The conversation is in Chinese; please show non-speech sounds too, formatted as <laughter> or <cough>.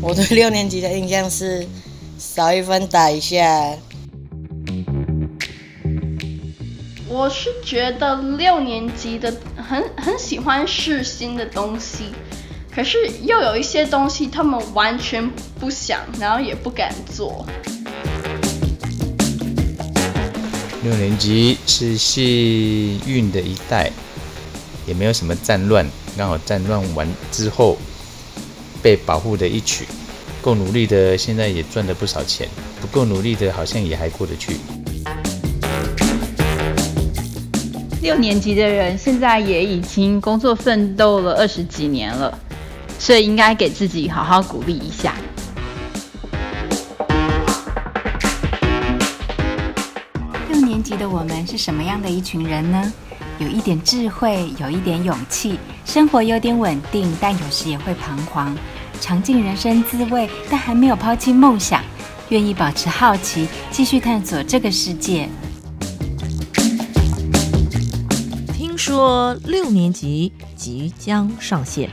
<laughs> 我对六年级的印象是少一分打一下。我是觉得六年级的很很喜欢试新的东西，可是又有一些东西他们完全不想，然后也不敢做。六年级是幸运的一代，也没有什么战乱，刚好战乱完之后被保护的一曲，够努力的现在也赚了不少钱，不够努力的好像也还过得去。六年级的人现在也已经工作奋斗了二十几年了，所以应该给自己好好鼓励一下。六年级的我们是什么样的一群人呢？有一点智慧，有一点勇气，生活有点稳定，但有时也会彷徨，尝尽人生滋味，但还没有抛弃梦想，愿意保持好奇，继续探索这个世界。听说六年级即将上线。